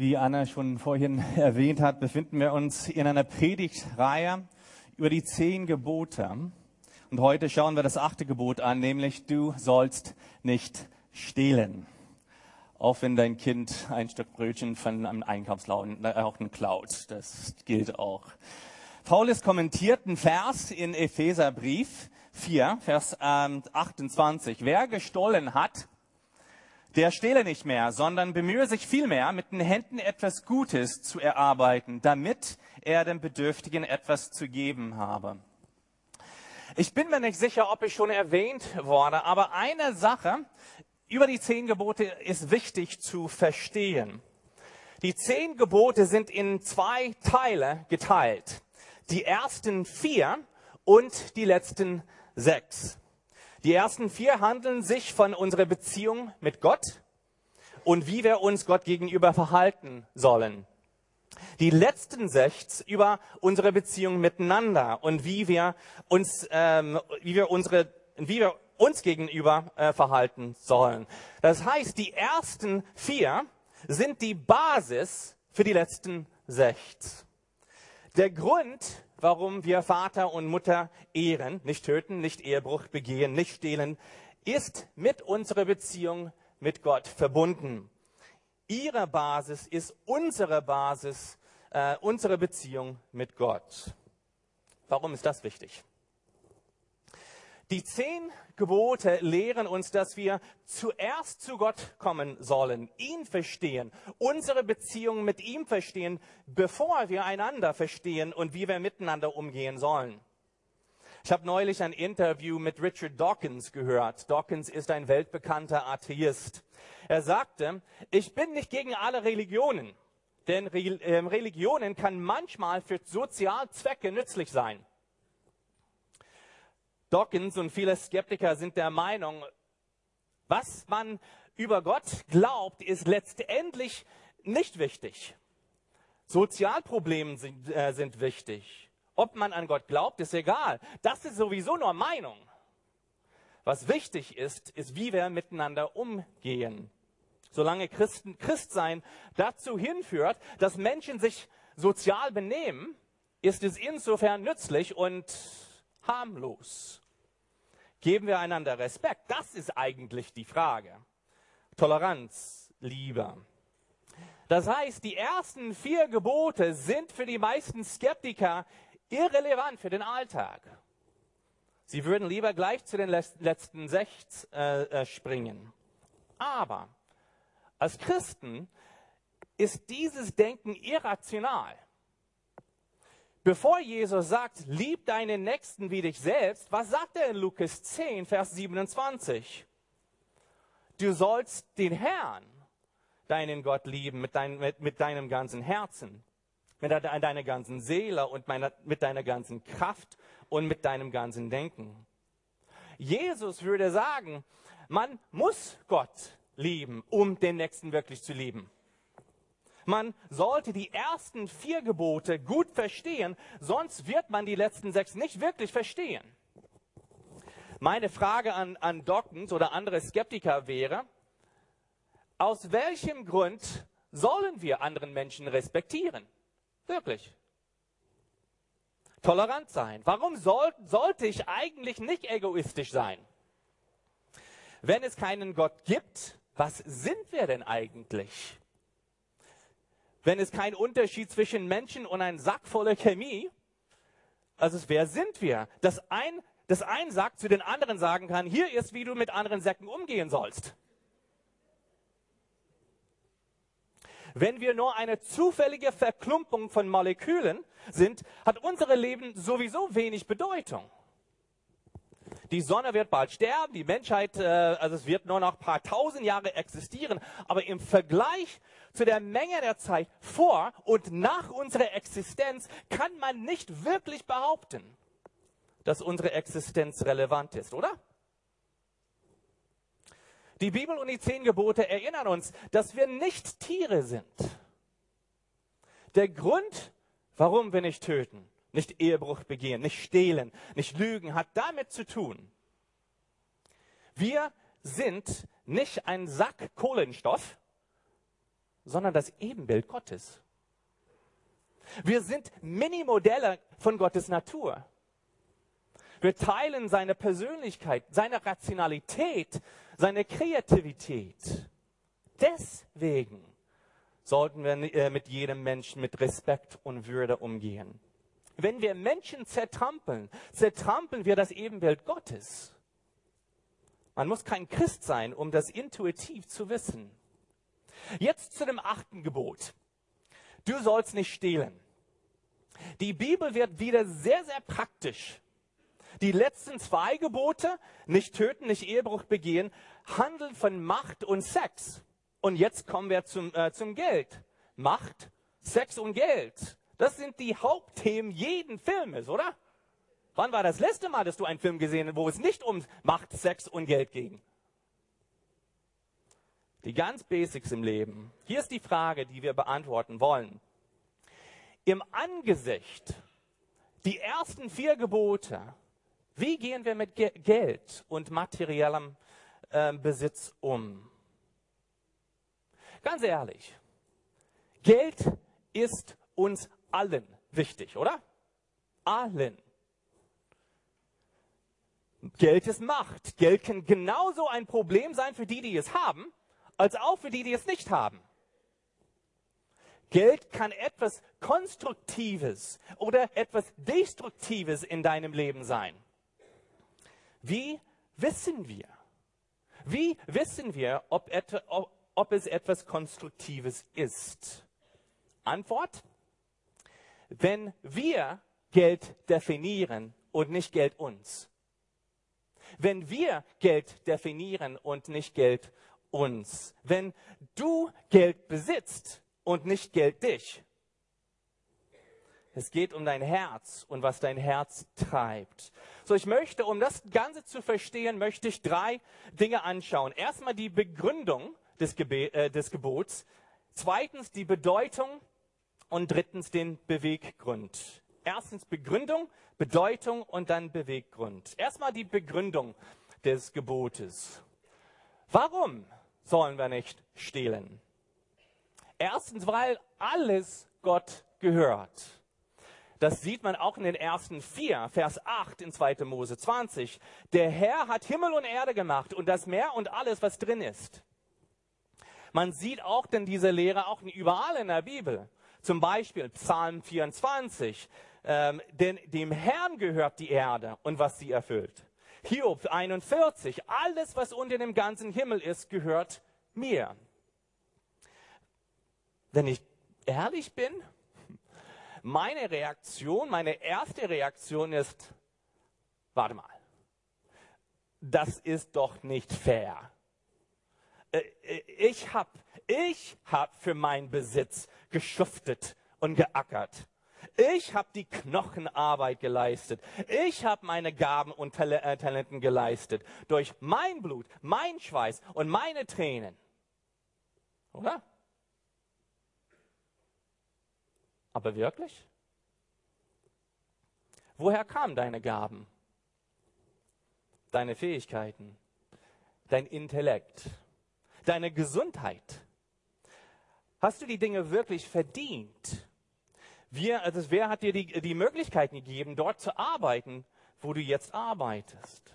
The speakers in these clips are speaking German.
Wie Anna schon vorhin erwähnt hat, befinden wir uns in einer Predigtreihe über die zehn Gebote. Und heute schauen wir das achte Gebot an, nämlich du sollst nicht stehlen. Auch wenn dein Kind ein Stück Brötchen von einem Einkaufsladen äh, klaut. Das gilt auch. Paulus kommentiert einen Vers in Epheserbrief 4, Vers 28. Ähm, Wer gestohlen hat, der stehle nicht mehr, sondern bemühe sich vielmehr, mit den Händen etwas Gutes zu erarbeiten, damit er dem Bedürftigen etwas zu geben habe. Ich bin mir nicht sicher, ob ich schon erwähnt wurde, aber eine Sache über die zehn Gebote ist wichtig zu verstehen. Die zehn Gebote sind in zwei Teile geteilt. Die ersten vier und die letzten sechs. Die ersten vier handeln sich von unserer Beziehung mit Gott und wie wir uns Gott gegenüber verhalten sollen. Die letzten sechs über unsere Beziehung miteinander und wie wir uns, ähm, wie wir unsere, wie wir uns gegenüber äh, verhalten sollen. Das heißt, die ersten vier sind die Basis für die letzten sechs. Der Grund, warum wir Vater und Mutter ehren, nicht töten, nicht Ehebruch begehen, nicht stehlen, ist mit unserer Beziehung mit Gott verbunden. Ihre Basis ist unsere Basis, äh, unsere Beziehung mit Gott. Warum ist das wichtig? Die zehn Gebote lehren uns, dass wir zuerst zu Gott kommen sollen, ihn verstehen, unsere Beziehung mit ihm verstehen, bevor wir einander verstehen und wie wir miteinander umgehen sollen. Ich habe neulich ein Interview mit Richard Dawkins gehört. Dawkins ist ein weltbekannter Atheist. Er sagte, ich bin nicht gegen alle Religionen, denn ähm, Religionen kann manchmal für Sozialzwecke nützlich sein. Dawkins und viele Skeptiker sind der Meinung, was man über Gott glaubt, ist letztendlich nicht wichtig. Sozialprobleme sind, äh, sind wichtig. Ob man an Gott glaubt, ist egal. Das ist sowieso nur Meinung. Was wichtig ist, ist, wie wir miteinander umgehen. Solange Christen, Christsein dazu hinführt, dass Menschen sich sozial benehmen, ist es insofern nützlich und harmlos. Geben wir einander Respekt? Das ist eigentlich die Frage. Toleranz, Liebe. Das heißt, die ersten vier Gebote sind für die meisten Skeptiker irrelevant für den Alltag. Sie würden lieber gleich zu den letzten sechs äh, äh, springen. Aber als Christen ist dieses Denken irrational. Bevor Jesus sagt, lieb deinen Nächsten wie dich selbst, was sagt er in Lukas 10, Vers 27? Du sollst den Herrn, deinen Gott lieben mit, dein, mit, mit deinem ganzen Herzen, mit deiner ganzen Seele und meiner, mit deiner ganzen Kraft und mit deinem ganzen Denken. Jesus würde sagen, man muss Gott lieben, um den Nächsten wirklich zu lieben. Man sollte die ersten vier Gebote gut verstehen, sonst wird man die letzten sechs nicht wirklich verstehen. Meine Frage an, an Dawkins oder andere Skeptiker wäre, aus welchem Grund sollen wir anderen Menschen respektieren? Wirklich. Tolerant sein. Warum soll, sollte ich eigentlich nicht egoistisch sein? Wenn es keinen Gott gibt, was sind wir denn eigentlich? Wenn es keinen Unterschied zwischen Menschen und einem Sack voller Chemie, also wer sind wir? Dass ein, dass ein Sack zu den anderen sagen kann, hier ist, wie du mit anderen Säcken umgehen sollst. Wenn wir nur eine zufällige Verklumpung von Molekülen sind, hat unser Leben sowieso wenig Bedeutung. Die Sonne wird bald sterben, die Menschheit, äh, also es wird nur noch ein paar tausend Jahre existieren, aber im Vergleich zu der Menge der Zeit vor und nach unserer Existenz kann man nicht wirklich behaupten, dass unsere Existenz relevant ist, oder? Die Bibel und die zehn Gebote erinnern uns, dass wir nicht Tiere sind. Der Grund, warum wir nicht töten, nicht Ehebruch begehen, nicht stehlen, nicht lügen, hat damit zu tun. Wir sind nicht ein Sack Kohlenstoff, sondern das Ebenbild Gottes. Wir sind Minimodelle von Gottes Natur. Wir teilen seine Persönlichkeit, seine Rationalität, seine Kreativität. Deswegen sollten wir äh, mit jedem Menschen mit Respekt und Würde umgehen. Wenn wir Menschen zertrampeln, zertrampeln wir das Ebenbild Gottes. Man muss kein Christ sein, um das intuitiv zu wissen. Jetzt zu dem achten Gebot. Du sollst nicht stehlen. Die Bibel wird wieder sehr, sehr praktisch. Die letzten zwei Gebote, nicht töten, nicht Ehebruch begehen, handeln von Macht und Sex. Und jetzt kommen wir zum, äh, zum Geld. Macht, Sex und Geld. Das sind die Hauptthemen jeden Filmes, oder? Wann war das letzte Mal, dass du einen Film gesehen hast, wo es nicht um Macht, Sex und Geld ging? Die ganz Basics im Leben. Hier ist die Frage, die wir beantworten wollen. Im Angesicht, die ersten vier Gebote, wie gehen wir mit Ge Geld und materiellem äh, Besitz um? Ganz ehrlich, Geld ist uns allen wichtig, oder? Allen. Geld ist Macht. Geld kann genauso ein Problem sein für die, die es haben, als auch für die, die es nicht haben. Geld kann etwas Konstruktives oder etwas Destruktives in deinem Leben sein. Wie wissen wir? Wie wissen wir, ob, et, ob, es etwas Konstruktives ist? Antwort, wenn wir Geld definieren und nicht Geld uns. Wenn wir Geld definieren und nicht Geld uns. Wenn du Geld besitzt und nicht Geld dich. Es geht um dein Herz und was dein Herz treibt. So, ich möchte, um das Ganze zu verstehen, möchte ich drei Dinge anschauen. Erstmal die Begründung des, Gebe äh, des Gebots. Zweitens die Bedeutung und drittens den Beweggrund. Erstens Begründung, Bedeutung und dann Beweggrund. Erstmal die Begründung des Gebotes. Warum sollen wir nicht stehlen? Erstens, weil alles Gott gehört. Das sieht man auch in den ersten vier, Vers 8 in 2. Mose 20. Der Herr hat Himmel und Erde gemacht und das Meer und alles, was drin ist. Man sieht auch denn diese Lehre auch überall in der Bibel. Zum Beispiel Psalm 24. Ähm, denn dem Herrn gehört die Erde und was sie erfüllt. Hiob 41. Alles, was unter dem ganzen Himmel ist, gehört mir. Wenn ich ehrlich bin, meine Reaktion, meine erste Reaktion ist, warte mal, das ist doch nicht fair. Äh, äh, ich habe ich hab für meinen Besitz geschuftet und geackert. Ich habe die Knochenarbeit geleistet. Ich habe meine Gaben und äh, Talenten geleistet. Durch mein Blut, mein Schweiß und meine Tränen. Oder? Aber wirklich? Woher kamen deine Gaben? Deine Fähigkeiten? Dein Intellekt? Deine Gesundheit? Hast du die Dinge wirklich verdient? Wir, also wer hat dir die, die Möglichkeiten gegeben, dort zu arbeiten, wo du jetzt arbeitest?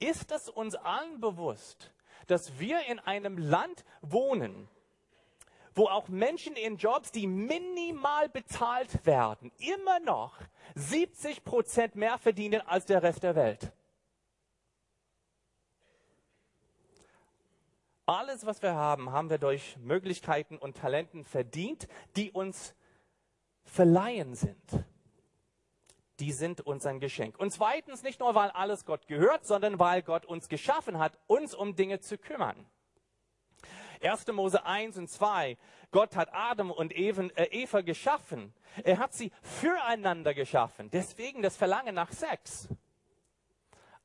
Ist es uns allen bewusst, dass wir in einem Land wohnen, wo auch Menschen in Jobs, die minimal bezahlt werden, immer noch 70 Prozent mehr verdienen als der Rest der Welt. Alles, was wir haben, haben wir durch Möglichkeiten und Talenten verdient, die uns verleihen sind. Die sind uns ein Geschenk. Und zweitens nicht nur, weil alles Gott gehört, sondern weil Gott uns geschaffen hat, uns um Dinge zu kümmern. 1. Mose 1 und 2. Gott hat Adam und äh, Eva geschaffen. Er hat sie füreinander geschaffen. Deswegen das Verlangen nach Sex.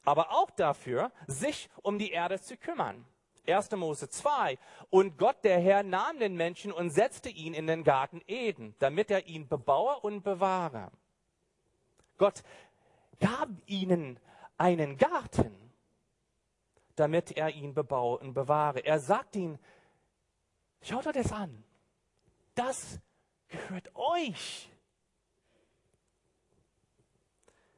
Aber auch dafür, sich um die Erde zu kümmern. 1. Mose 2. Und Gott, der Herr, nahm den Menschen und setzte ihn in den Garten Eden, damit er ihn bebaue und bewahre. Gott gab ihnen einen Garten, damit er ihn bebaue und bewahre. Er sagt ihnen, Schaut euch das an. Das gehört euch.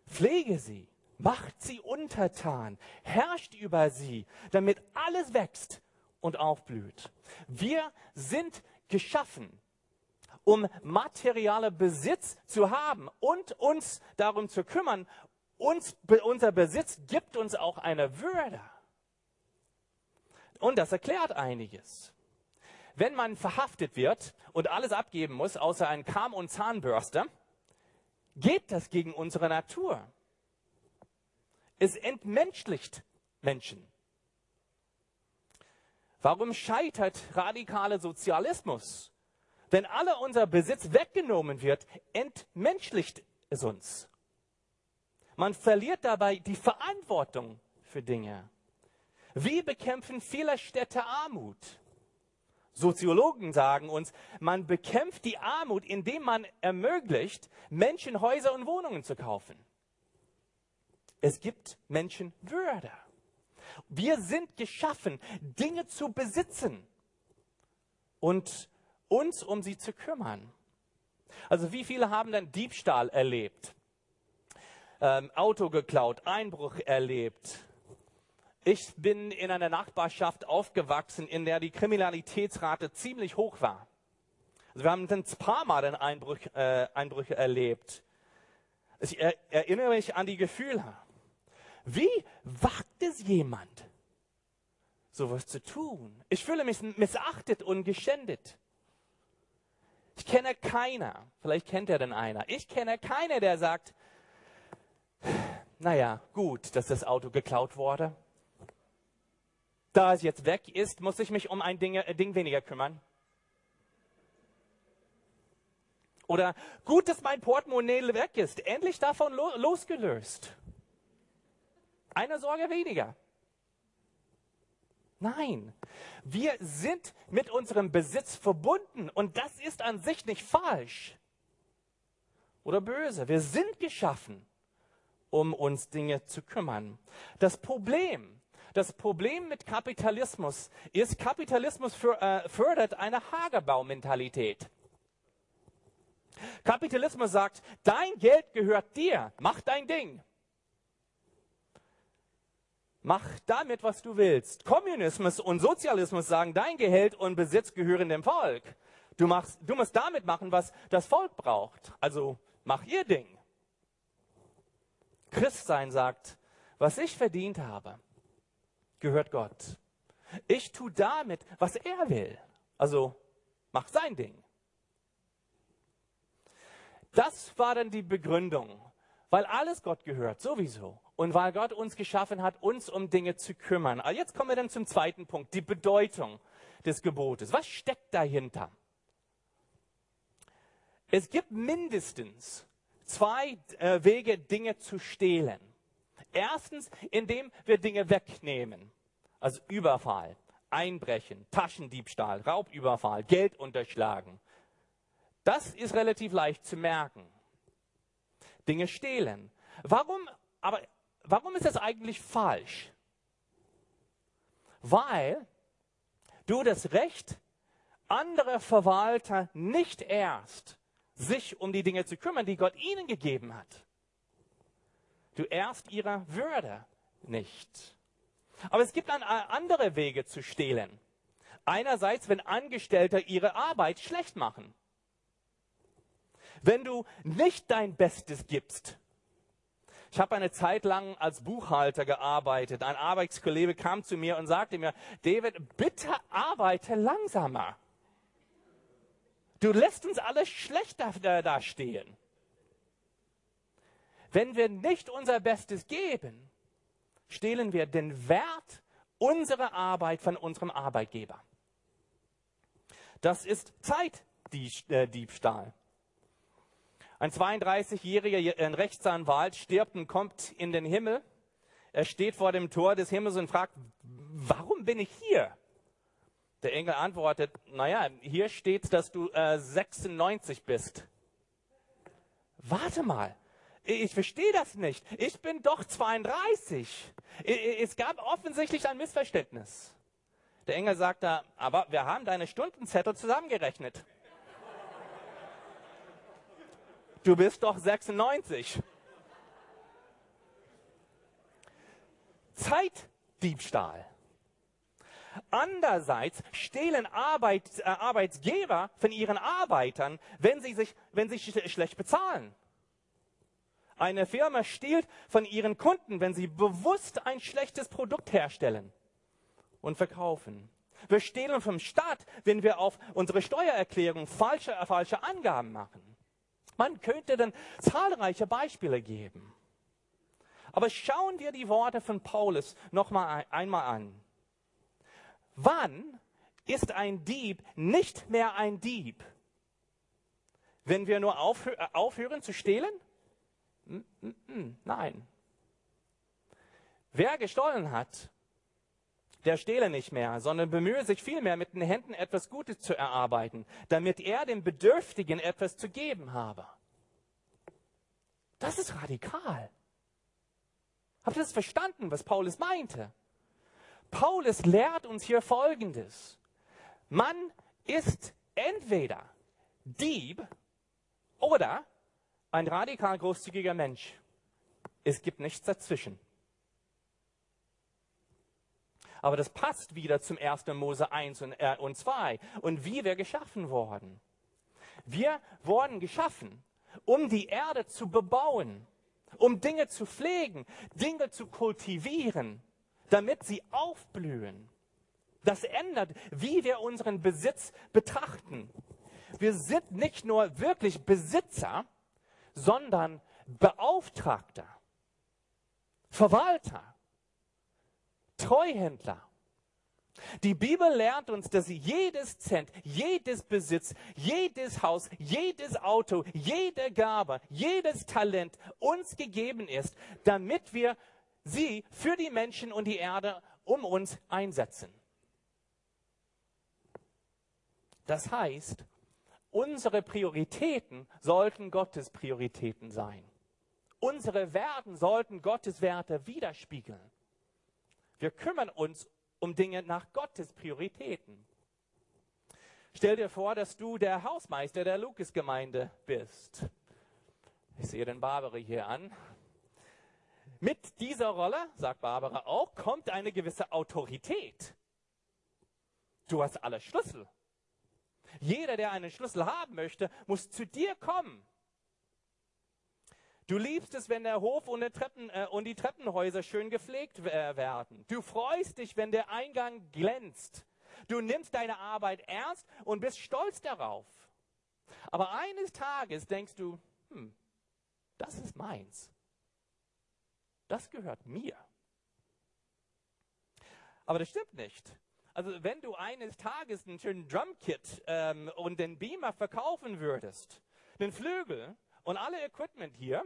Pflege sie, macht sie untertan, herrscht über sie, damit alles wächst und aufblüht. Wir sind geschaffen, um materialer Besitz zu haben und uns darum zu kümmern. Uns, unser Besitz gibt uns auch eine Würde. Und das erklärt einiges. Wenn man verhaftet wird und alles abgeben muss, außer einen Kamm und Zahnbürste, geht das gegen unsere Natur. Es entmenschlicht Menschen. Warum scheitert radikaler Sozialismus? Wenn alle unser Besitz weggenommen wird, entmenschlicht es uns. Man verliert dabei die Verantwortung für Dinge. Wie bekämpfen viele Städte Armut? Soziologen sagen uns, man bekämpft die Armut, indem man ermöglicht, Menschen Häuser und Wohnungen zu kaufen. Es gibt Menschen Würde. Wir sind geschaffen, Dinge zu besitzen und uns um sie zu kümmern. Also wie viele haben denn Diebstahl erlebt, ähm, Auto geklaut, Einbruch erlebt, ich bin in einer Nachbarschaft aufgewachsen, in der die Kriminalitätsrate ziemlich hoch war. Also wir haben ein paar Mal einen Einbruch, äh, Einbrüche erlebt. Ich er, erinnere mich an die Gefühle. Wie wagt es jemand, sowas zu tun? Ich fühle mich missachtet und geschändet. Ich kenne keiner, vielleicht kennt er denn einer, ich kenne keiner, der sagt, naja, gut, dass das Auto geklaut wurde da es jetzt weg ist, muss ich mich um ein Ding, äh, Ding weniger kümmern. Oder gut, dass mein Portemonnaie weg ist, endlich davon lo losgelöst. Eine Sorge weniger. Nein, wir sind mit unserem Besitz verbunden und das ist an sich nicht falsch oder böse. Wir sind geschaffen, um uns Dinge zu kümmern. Das Problem das Problem mit Kapitalismus ist, Kapitalismus äh, fördert eine Hagerbau-Mentalität. Kapitalismus sagt, dein Geld gehört dir, mach dein Ding. Mach damit, was du willst. Kommunismus und Sozialismus sagen, dein Geld und Besitz gehören dem Volk. Du, machst, du musst damit machen, was das Volk braucht. Also mach ihr Ding. Christsein sagt, was ich verdient habe, gehört Gott. Ich tue damit, was er will. Also mach sein Ding. Das war dann die Begründung, weil alles Gott gehört, sowieso. Und weil Gott uns geschaffen hat, uns um Dinge zu kümmern. Aber jetzt kommen wir dann zum zweiten Punkt, die Bedeutung des Gebotes. Was steckt dahinter? Es gibt mindestens zwei äh, Wege, Dinge zu stehlen. Erstens, indem wir Dinge wegnehmen. Also Überfall, Einbrechen, Taschendiebstahl, Raubüberfall, Geld unterschlagen. Das ist relativ leicht zu merken. Dinge stehlen. Warum, aber warum ist das eigentlich falsch? Weil du das Recht anderer Verwalter nicht erst sich um die Dinge zu kümmern, die Gott ihnen gegeben hat. Du erst ihrer Würde nicht. Aber es gibt äh, andere Wege zu stehlen. Einerseits, wenn Angestellte ihre Arbeit schlecht machen. Wenn du nicht dein Bestes gibst. Ich habe eine Zeit lang als Buchhalter gearbeitet. Ein Arbeitskollege kam zu mir und sagte mir, David, bitte arbeite langsamer. Du lässt uns alle schlechter dastehen. Wenn wir nicht unser Bestes geben, stehlen wir den Wert unserer Arbeit von unserem Arbeitgeber. Das ist Zeitdiebstahl. Ein 32-jähriger Rechtsanwalt stirbt und kommt in den Himmel. Er steht vor dem Tor des Himmels und fragt, warum bin ich hier? Der Engel antwortet, naja, hier steht, dass du äh, 96 bist. Warte mal, ich verstehe das nicht. Ich bin doch 32. Es gab offensichtlich ein Missverständnis. Der Engel sagt da, aber wir haben deine Stundenzettel zusammengerechnet. Du bist doch 96. Zeitdiebstahl. Andererseits stehlen Arbeit, äh, Arbeitsgeber von ihren Arbeitern, wenn sie sich, wenn sie sch schlecht bezahlen. Eine Firma stiehlt von ihren Kunden, wenn sie bewusst ein schlechtes Produkt herstellen und verkaufen. Wir stehlen vom Staat, wenn wir auf unsere Steuererklärung falsche, äh, falsche Angaben machen. Man könnte dann zahlreiche Beispiele geben. Aber schauen wir die Worte von Paulus noch mal einmal an. Wann ist ein Dieb nicht mehr ein Dieb? Wenn wir nur aufhö äh, aufhören zu stehlen? Nein. Wer gestohlen hat, der stehle nicht mehr, sondern bemühe sich vielmehr, mit den Händen etwas Gutes zu erarbeiten, damit er dem Bedürftigen etwas zu geben habe. Das ist radikal. Habt ihr das verstanden, was Paulus meinte? Paulus lehrt uns hier Folgendes. Man ist entweder Dieb oder ein radikal großzügiger Mensch. Es gibt nichts dazwischen. Aber das passt wieder zum 1. Mose 1 und, äh, und 2 und wie wir geschaffen wurden. Wir wurden geschaffen, um die Erde zu bebauen, um Dinge zu pflegen, Dinge zu kultivieren, damit sie aufblühen. Das ändert, wie wir unseren Besitz betrachten. Wir sind nicht nur wirklich Besitzer, sondern Beauftragter, Verwalter, Treuhändler. Die Bibel lernt uns, dass jedes Cent, jedes Besitz, jedes Haus, jedes Auto, jede Gabe, jedes Talent uns gegeben ist, damit wir sie für die Menschen und die Erde um uns einsetzen. Das heißt, unsere Prioritäten sollten Gottes Prioritäten sein. Unsere Werten sollten Gottes Werte widerspiegeln. Wir kümmern uns um Dinge nach Gottes Prioritäten. Stell dir vor, dass du der Hausmeister der Lukasgemeinde bist. Ich sehe den Barbara hier an. Mit dieser Rolle, sagt Barbara auch, kommt eine gewisse Autorität. Du hast alle Schlüssel. Jeder, der einen Schlüssel haben möchte, muss zu dir kommen. Du liebst es, wenn der Hof und, Treppen, äh, und die Treppenhäuser schön gepflegt äh, werden. Du freust dich, wenn der Eingang glänzt. Du nimmst deine Arbeit ernst und bist stolz darauf. Aber eines Tages denkst du, hm, das ist meins. Das gehört mir. Aber das stimmt nicht. Also wenn du eines Tages einen schönen Drumkit ähm, und den Beamer verkaufen würdest, den Flügel und alle Equipment hier,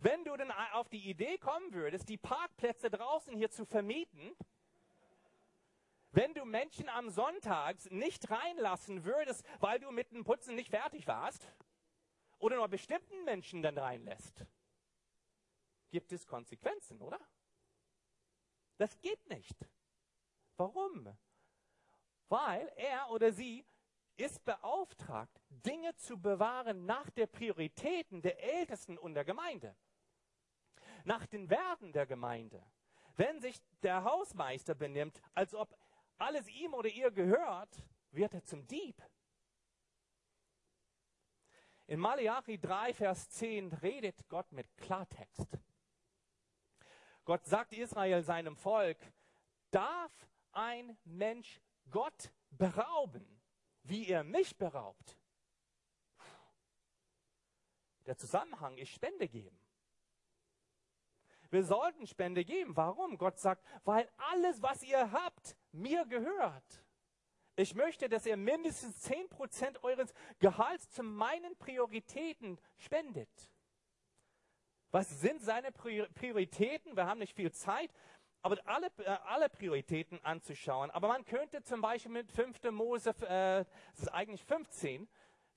wenn du dann auf die Idee kommen würdest, die Parkplätze draußen hier zu vermieten, wenn du Menschen am Sonntag nicht reinlassen würdest, weil du mit dem Putzen nicht fertig warst, oder nur bestimmten Menschen dann reinlässt, gibt es Konsequenzen, oder? Das geht nicht. Warum? Weil er oder sie ist beauftragt, Dinge zu bewahren nach der Prioritäten der Ältesten und der Gemeinde. Nach den Werten der Gemeinde. Wenn sich der Hausmeister benimmt, als ob alles ihm oder ihr gehört, wird er zum Dieb. In Malachi 3, Vers 10 redet Gott mit Klartext. Gott sagt Israel seinem Volk, darf ein Mensch Gott berauben, wie er mich beraubt? Der Zusammenhang ist Spende geben. Wir sollten Spende geben. Warum? Gott sagt, weil alles, was ihr habt, mir gehört. Ich möchte, dass ihr mindestens 10% eures Gehalts zu meinen Prioritäten spendet. Was sind seine Prioritäten? Wir haben nicht viel Zeit, aber alle, äh, alle Prioritäten anzuschauen. Aber man könnte zum Beispiel mit 5. Mose, äh, das ist eigentlich 15,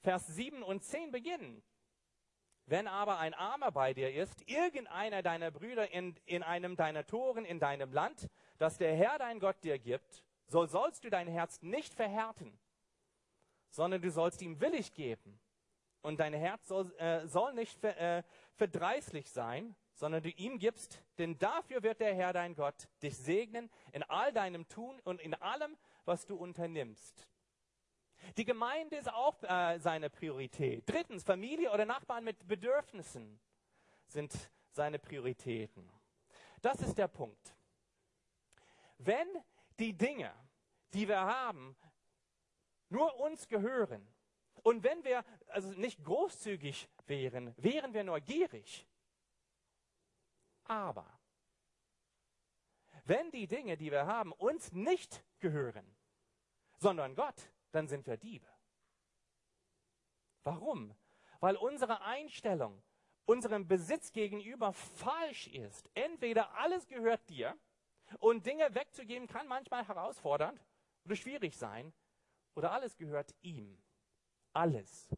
Vers 7 und 10 beginnen. Wenn aber ein Armer bei dir ist, irgendeiner deiner Brüder in, in einem deiner Toren in deinem Land, das der Herr dein Gott dir gibt, so sollst du dein Herz nicht verhärten, sondern du sollst ihm willig geben. und dein Herz soll, äh, soll nicht ver, äh, verdreißlich sein, sondern du ihm gibst, denn dafür wird der Herr dein Gott dich segnen in all deinem Tun und in allem, was du unternimmst. Die Gemeinde ist auch äh, seine Priorität. Drittens, Familie oder Nachbarn mit Bedürfnissen sind seine Prioritäten. Das ist der Punkt. Wenn die Dinge, die wir haben, nur uns gehören und wenn wir also nicht großzügig wären, wären wir nur gierig. Aber wenn die Dinge, die wir haben, uns nicht gehören, sondern Gott, dann sind wir Diebe. Warum? Weil unsere Einstellung unserem Besitz gegenüber falsch ist. Entweder alles gehört dir und Dinge wegzugeben kann manchmal herausfordernd oder schwierig sein, oder alles gehört ihm. Alles.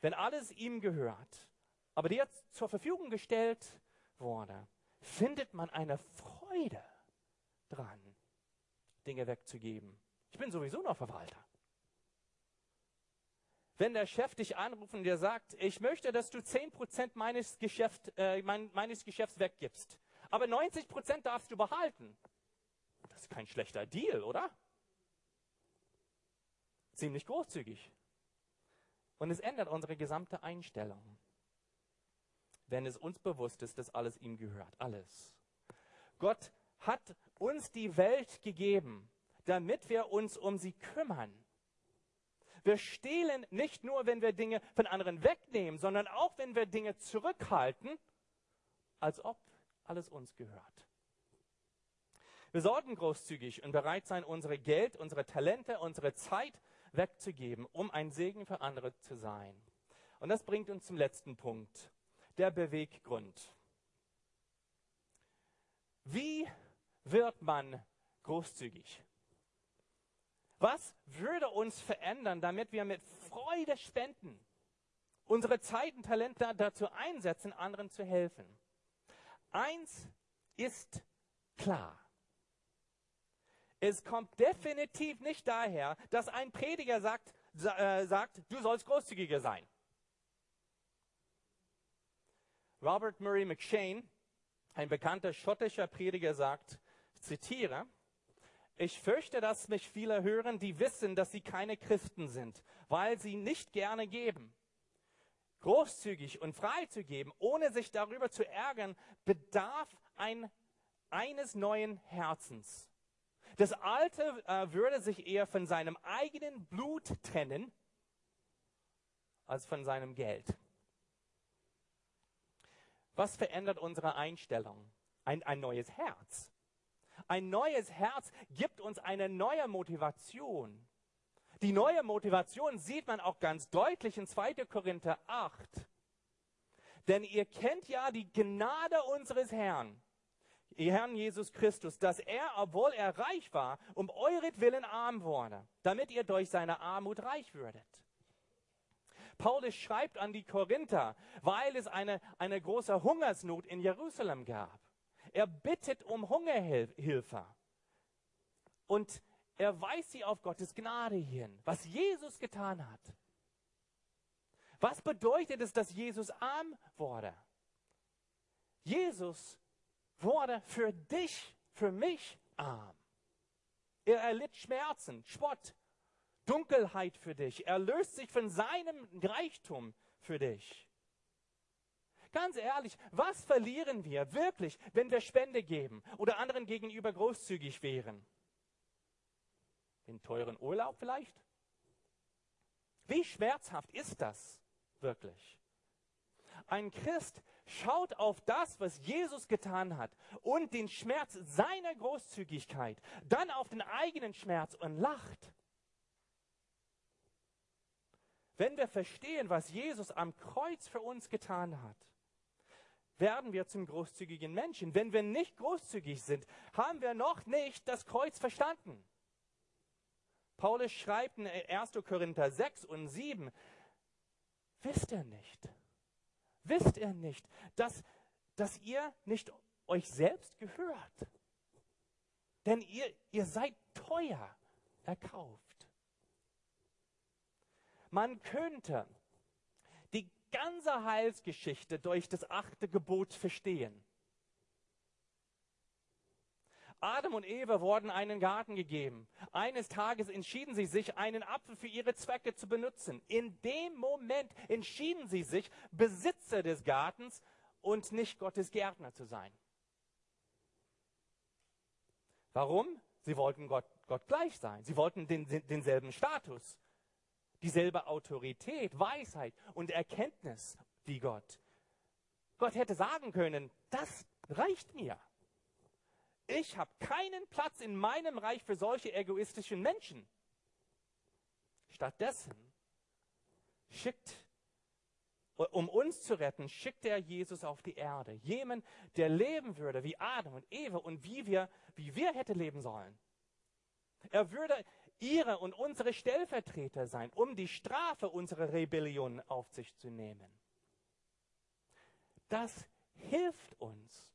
Wenn alles ihm gehört, aber dir zur Verfügung gestellt wurde, findet man eine Freude dran, Dinge wegzugeben. Ich bin sowieso noch Verwalter. Wenn der Chef dich anruft und dir sagt, ich möchte, dass du 10% meines, Geschäft, äh, mein, meines Geschäfts weggibst, aber 90% darfst du behalten. Das ist kein schlechter Deal, oder? Ziemlich großzügig. Und es ändert unsere gesamte Einstellung, wenn es uns bewusst ist, dass alles ihm gehört. Alles. Gott hat uns die Welt gegeben, damit wir uns um sie kümmern. Wir stehlen nicht nur, wenn wir Dinge von anderen wegnehmen, sondern auch, wenn wir Dinge zurückhalten, als ob alles uns gehört. Wir sollten großzügig und bereit sein, unsere Geld, unsere Talente, unsere Zeit wegzugeben, um ein Segen für andere zu sein. Und das bringt uns zum letzten Punkt, der Beweggrund. Wie wird man großzügig? Was würde uns verändern, damit wir mit Freude spenden, unsere Zeit und Talente dazu einsetzen, anderen zu helfen? Eins ist klar. Es kommt definitiv nicht daher, dass ein Prediger sagt, äh, sagt, du sollst großzügiger sein. Robert Murray McShane, ein bekannter schottischer Prediger, sagt, ich zitiere, ich fürchte, dass mich viele hören, die wissen, dass sie keine Christen sind, weil sie nicht gerne geben. Großzügig und frei zu geben, ohne sich darüber zu ärgern, bedarf ein, eines neuen Herzens. Das Alte äh, würde sich eher von seinem eigenen Blut trennen, als von seinem Geld. Was verändert unsere Einstellung? Ein, ein neues Herz. Ein neues Herz gibt uns eine neue Motivation. Die neue Motivation sieht man auch ganz deutlich in 2. Korinther 8. Denn ihr kennt ja die Gnade unseres Herrn, ihr Herrn Jesus Christus, dass er, obwohl er reich war, um euretwillen arm wurde, damit ihr durch seine Armut reich würdet. Paulus schreibt an die Korinther, weil es eine, eine große Hungersnot in Jerusalem gab. Er bittet um Hungerhilfe. Und er weist sie auf Gottes Gnade hin, was Jesus getan hat. Was bedeutet es, dass Jesus arm wurde? Jesus wurde für dich, für mich arm. Er erlitt Schmerzen, Spott, Dunkelheit für dich. Er löst sich von seinem Reichtum für dich. Ganz ehrlich, was verlieren wir wirklich, wenn wir Spende geben oder anderen gegenüber großzügig wären? Den teuren Urlaub vielleicht? Wie schmerzhaft ist das wirklich? Ein Christ schaut auf das, was Jesus getan hat und den Schmerz seiner Großzügigkeit, dann auf den eigenen Schmerz und lacht. Wenn wir verstehen, was Jesus am Kreuz für uns getan hat, werden wir zum großzügigen Menschen. Wenn wir nicht großzügig sind, haben wir noch nicht das Kreuz verstanden. Paulus schreibt in 1. Korinther 6 und 7, wisst ihr nicht, wisst ihr nicht, dass, dass ihr nicht euch selbst gehört? Denn ihr, ihr seid teuer erkauft. Man könnte die ganze Heilsgeschichte durch das achte Gebot verstehen. Adam und Eva wurden einen Garten gegeben. Eines Tages entschieden sie sich, einen Apfel für ihre Zwecke zu benutzen. In dem Moment entschieden sie sich, Besitzer des Gartens und nicht Gottes Gärtner zu sein. Warum? Sie wollten Gott, Gott gleich sein. Sie wollten den, denselben Status, dieselbe Autorität, Weisheit und Erkenntnis wie Gott. Gott hätte sagen können, das reicht mir. Ich habe keinen Platz in meinem Reich für solche egoistischen Menschen. Stattdessen schickt, um uns zu retten, schickt er Jesus auf die Erde. Jemand, der leben würde wie Adam und Eva und wie wir, wie wir hätte leben sollen. Er würde ihre und unsere Stellvertreter sein, um die Strafe unserer Rebellion auf sich zu nehmen. Das hilft uns,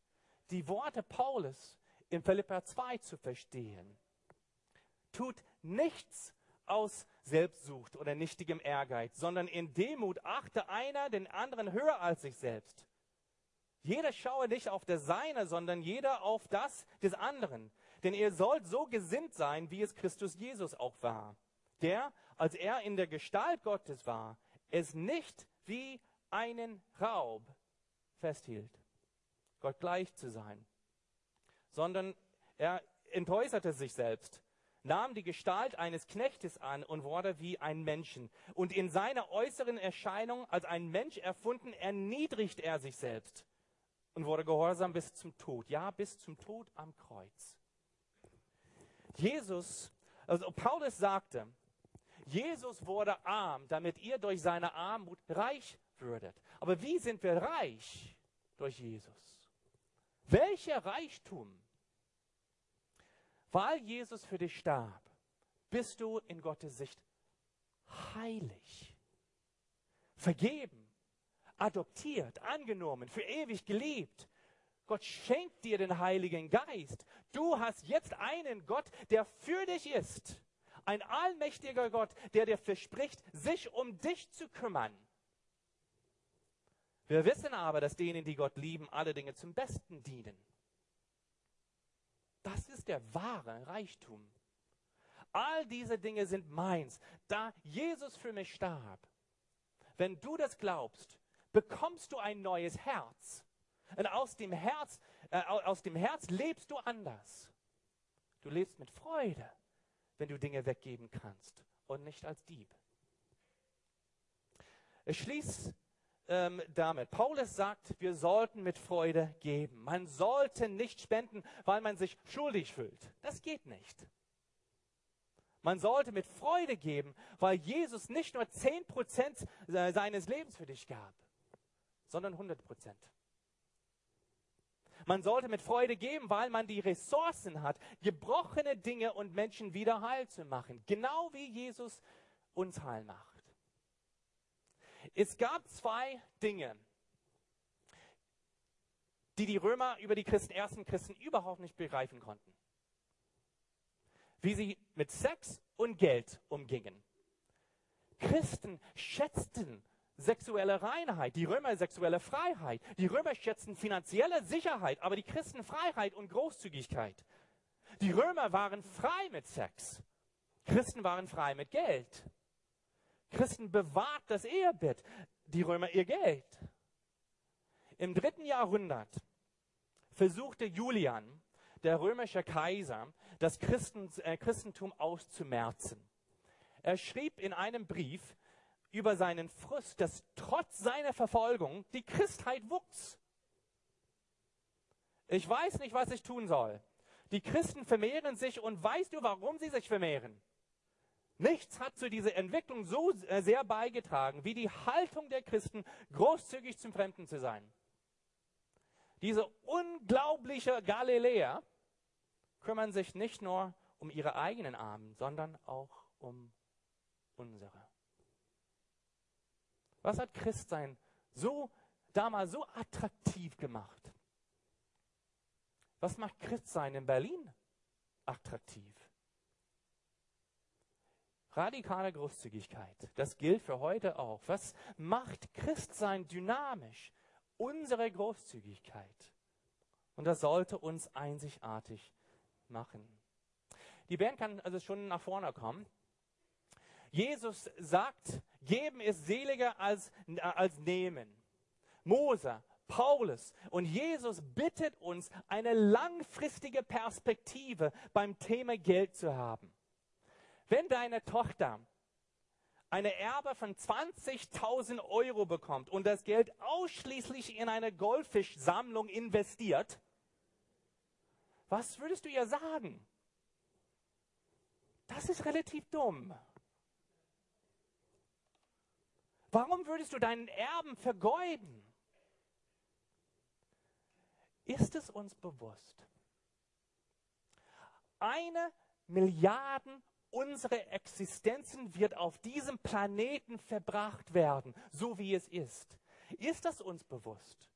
die Worte Paulus in Philippa 2 zu verstehen. Tut nichts aus Selbstsucht oder nichtigem Ehrgeiz, sondern in Demut achte einer den anderen höher als sich selbst. Jeder schaue nicht auf das Seine, sondern jeder auf das des anderen. Denn ihr sollt so gesinnt sein, wie es Christus Jesus auch war, der, als er in der Gestalt Gottes war, es nicht wie einen Raub festhielt, Gott gleich zu sein, sondern er entäußerte sich selbst, nahm die Gestalt eines Knechtes an und wurde wie ein Menschen. Und in seiner äußeren Erscheinung als ein Mensch erfunden, erniedrigt er sich selbst und wurde gehorsam bis zum Tod. Ja, bis zum Tod am Kreuz. Jesus, also Paulus sagte, Jesus wurde arm, damit ihr durch seine Armut reich würdet. Aber wie sind wir reich? Durch Jesus. Welcher Reichtum weil Jesus für dich starb, bist du in Gottes Sicht heilig, vergeben, adoptiert, angenommen, für ewig geliebt. Gott schenkt dir den Heiligen Geist. Du hast jetzt einen Gott, der für dich ist. Ein allmächtiger Gott, der dir verspricht, sich um dich zu kümmern. Wir wissen aber, dass denen, die Gott lieben, alle Dinge zum Besten dienen. Das ist der wahre Reichtum. All diese Dinge sind meins, da Jesus für mich starb. Wenn du das glaubst, bekommst du ein neues Herz. Und aus dem Herz, äh, aus dem Herz lebst du anders. Du lebst mit Freude, wenn du Dinge weggeben kannst und nicht als Dieb. Es schließt ähm, damit. Paulus sagt, wir sollten mit Freude geben. Man sollte nicht spenden, weil man sich schuldig fühlt. Das geht nicht. Man sollte mit Freude geben, weil Jesus nicht nur 10% seines Lebens für dich gab, sondern 100%. Man sollte mit Freude geben, weil man die Ressourcen hat, gebrochene Dinge und Menschen wieder heil zu machen. Genau wie Jesus uns heil macht. Es gab zwei Dinge, die die Römer über die Christen, ersten Christen überhaupt nicht begreifen konnten. Wie sie mit Sex und Geld umgingen. Christen schätzten sexuelle Reinheit, die Römer sexuelle Freiheit, die Römer schätzten finanzielle Sicherheit, aber die Christen Freiheit und Großzügigkeit. Die Römer waren frei mit Sex, Christen waren frei mit Geld. Christen bewahrt das Ehebett, die Römer ihr Geld. Im dritten Jahrhundert versuchte Julian, der römische Kaiser, das äh, Christentum auszumerzen. Er schrieb in einem Brief über seinen Frust, dass trotz seiner Verfolgung die Christheit wuchs. Ich weiß nicht, was ich tun soll. Die Christen vermehren sich und weißt du, warum sie sich vermehren? Nichts hat zu dieser Entwicklung so äh, sehr beigetragen, wie die Haltung der Christen, großzügig zum Fremden zu sein. Diese unglaubliche Galiläer kümmern sich nicht nur um ihre eigenen Armen, sondern auch um unsere. Was hat Christsein so damals so attraktiv gemacht? Was macht Christsein in Berlin attraktiv? Radikale Großzügigkeit, das gilt für heute auch. Was macht Christsein dynamisch? Unsere Großzügigkeit. Und das sollte uns einzigartig machen. Die Band kann also schon nach vorne kommen. Jesus sagt, geben ist seliger als, als nehmen. Mose, Paulus und Jesus bittet uns, eine langfristige Perspektive beim Thema Geld zu haben. Wenn deine Tochter eine Erbe von 20.000 Euro bekommt und das Geld ausschließlich in eine Goldfischsammlung investiert, was würdest du ihr sagen? Das ist relativ dumm. Warum würdest du deinen Erben vergeuden? Ist es uns bewusst? Eine Milliarden unsere Existenzen wird auf diesem Planeten verbracht werden, so wie es ist. Ist das uns bewusst?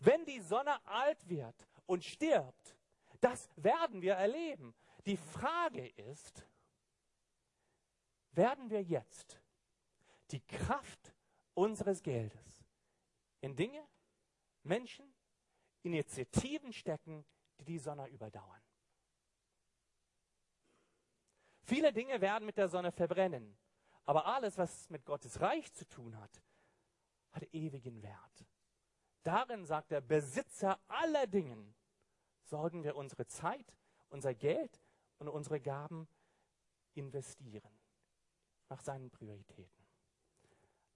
Wenn die Sonne alt wird und stirbt, das werden wir erleben. Die Frage ist, werden wir jetzt die Kraft unseres Geldes in Dinge, Menschen, Initiativen stecken, die die Sonne überdauern? Viele Dinge werden mit der Sonne verbrennen. Aber alles, was mit Gottes Reich zu tun hat, hat ewigen Wert. Darin sagt der Besitzer aller Dinge, sollten wir unsere Zeit, unser Geld und unsere Gaben investieren. Nach seinen Prioritäten.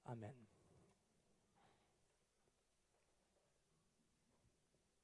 Amen.